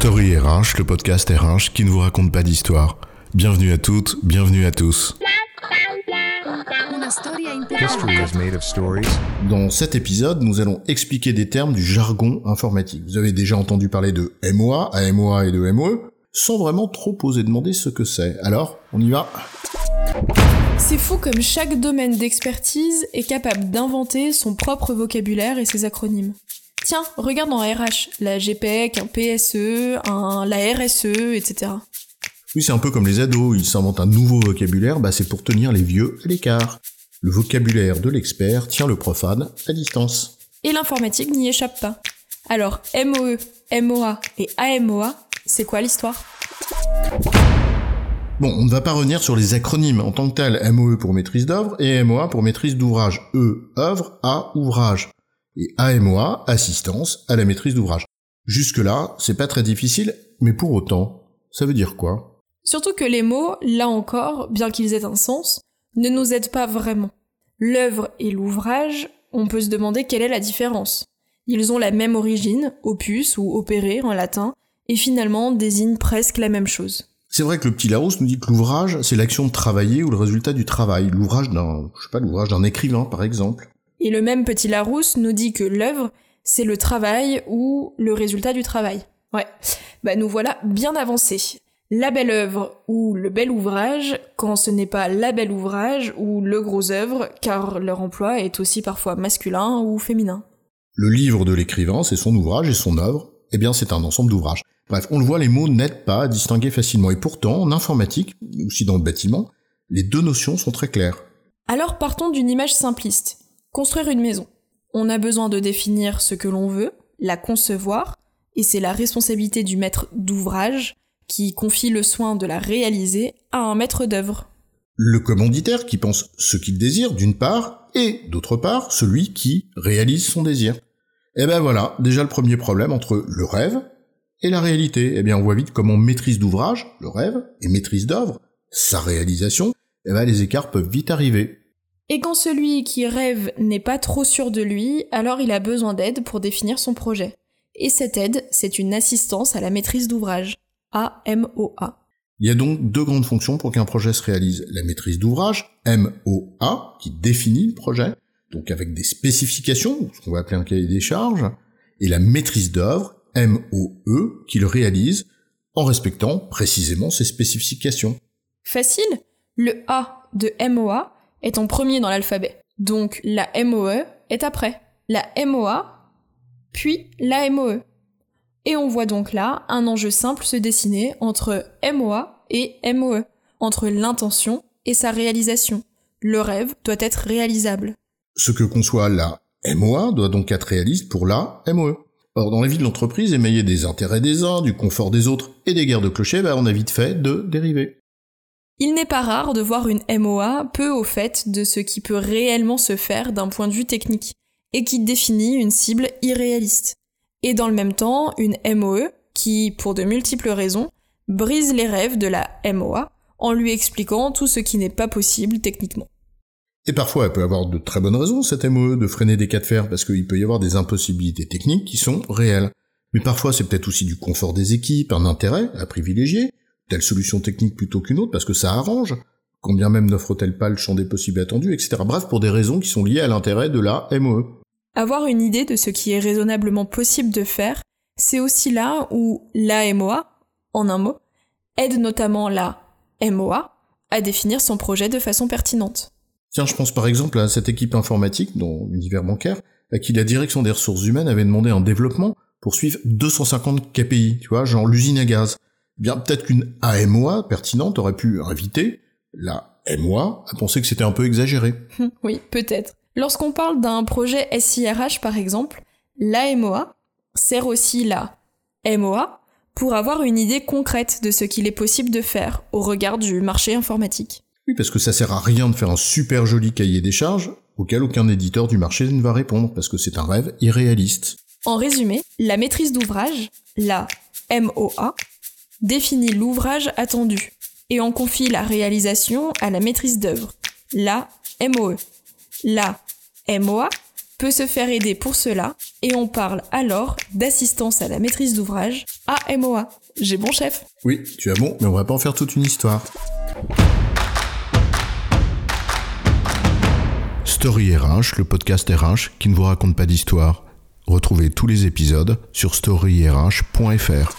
Story RH, le podcast RH qui ne vous raconte pas d'histoire. Bienvenue à toutes, bienvenue à tous. Dans cet épisode, nous allons expliquer des termes du jargon informatique. Vous avez déjà entendu parler de MOA, AMOA et de MOE, sans vraiment trop oser demander ce que c'est. Alors, on y va C'est fou comme chaque domaine d'expertise est capable d'inventer son propre vocabulaire et ses acronymes. Tiens, regarde en RH, la GPEC, un PSE, un, la RSE, etc. Oui, c'est un peu comme les ados, ils s'inventent un nouveau vocabulaire, bah c'est pour tenir les vieux à l'écart. Le vocabulaire de l'expert tient le profane à distance. Et l'informatique n'y échappe pas. Alors, MOE, MOA et AMOA, c'est quoi l'histoire? Bon, on ne va pas revenir sur les acronymes en tant que tels, MOE pour maîtrise d'œuvre et MOA pour maîtrise d'ouvrage. E, œuvre, A, ouvrage. Et AMOA, assistance à la maîtrise d'ouvrage. Jusque-là, c'est pas très difficile, mais pour autant, ça veut dire quoi? Surtout que les mots, là encore, bien qu'ils aient un sens, ne nous aident pas vraiment. L'œuvre et l'ouvrage, on peut se demander quelle est la différence. Ils ont la même origine, opus ou opéré en latin, et finalement désignent presque la même chose. C'est vrai que le petit Larousse nous dit que l'ouvrage, c'est l'action de travailler ou le résultat du travail. L'ouvrage d'un, je sais pas, l'ouvrage d'un écrivain, par exemple. Et le même petit Larousse nous dit que l'œuvre, c'est le travail ou le résultat du travail. Ouais, bah nous voilà bien avancés. La belle œuvre ou le bel ouvrage, quand ce n'est pas la belle ouvrage ou le gros œuvre, car leur emploi est aussi parfois masculin ou féminin. Le livre de l'écrivain, c'est son ouvrage et son œuvre. Eh bien, c'est un ensemble d'ouvrages. Bref, on le voit, les mots n'aident pas à distinguer facilement. Et pourtant, en informatique, aussi dans le bâtiment, les deux notions sont très claires. Alors partons d'une image simpliste. Construire une maison. On a besoin de définir ce que l'on veut, la concevoir, et c'est la responsabilité du maître d'ouvrage qui confie le soin de la réaliser à un maître d'œuvre. Le commanditaire qui pense ce qu'il désire d'une part, et d'autre part, celui qui réalise son désir. Eh ben voilà, déjà le premier problème entre le rêve et la réalité. Eh bien on voit vite comment maîtrise d'ouvrage, le rêve, et maîtrise d'œuvre, sa réalisation, eh ben les écarts peuvent vite arriver. Et quand celui qui rêve n'est pas trop sûr de lui, alors il a besoin d'aide pour définir son projet. Et cette aide, c'est une assistance à la maîtrise d'ouvrage. A-M-O-A. Il y a donc deux grandes fonctions pour qu'un projet se réalise. La maîtrise d'ouvrage, M-O-A, qui définit le projet, donc avec des spécifications, ce qu'on va appeler un cahier des charges, et la maîtrise d'œuvre, M-O-E, qui le réalise en respectant précisément ces spécifications. Facile Le A de MOA est en premier dans l'alphabet. Donc la MOE est après. La MOA, puis la MOE. Et on voit donc là un enjeu simple se dessiner entre MOA et MOE, entre l'intention et sa réalisation. Le rêve doit être réalisable. Ce que conçoit la MOA doit donc être réaliste pour la MOE. Or, dans la vie de l'entreprise, émaillée des intérêts des uns, du confort des autres et des guerres de clochers, bah, on a vite fait de dériver. Il n'est pas rare de voir une MOA peu au fait de ce qui peut réellement se faire d'un point de vue technique, et qui définit une cible irréaliste. Et dans le même temps, une MOE qui, pour de multiples raisons, brise les rêves de la MOA en lui expliquant tout ce qui n'est pas possible techniquement. Et parfois, elle peut avoir de très bonnes raisons, cette MOE, de freiner des cas de fer, parce qu'il peut y avoir des impossibilités techniques qui sont réelles. Mais parfois, c'est peut-être aussi du confort des équipes, un intérêt à privilégier, telle solution technique plutôt qu'une autre, parce que ça arrange, combien même n'offre-t-elle pas le champ des possibles attendus, etc. Bref, pour des raisons qui sont liées à l'intérêt de la MOE. Avoir une idée de ce qui est raisonnablement possible de faire, c'est aussi là où la MOA, en un mot, aide notamment la MOA à définir son projet de façon pertinente. Tiens, je pense par exemple à cette équipe informatique dans l'univers bancaire, à qui la direction des ressources humaines avait demandé un développement pour suivre 250 KPI, tu vois, genre l'usine à gaz. Eh bien, peut-être qu'une AMOA pertinente aurait pu inviter la MOA à penser que c'était un peu exagéré. oui, peut-être. Lorsqu'on parle d'un projet SIRH par exemple, l'AMOA sert aussi la MOA pour avoir une idée concrète de ce qu'il est possible de faire au regard du marché informatique. Oui, parce que ça sert à rien de faire un super joli cahier des charges auquel aucun éditeur du marché ne va répondre, parce que c'est un rêve irréaliste. En résumé, la maîtrise d'ouvrage, la MOA, définit l'ouvrage attendu et en confie la réalisation à la maîtrise d'œuvre, la MOE. La MOA peut se faire aider pour cela et on parle alors d'assistance à la maîtrise d'ouvrage, AMOA. J'ai bon chef? Oui, tu as bon, mais on va pas en faire toute une histoire. Story RH, le podcast RH qui ne vous raconte pas d'histoire. Retrouvez tous les épisodes sur storyrh.fr.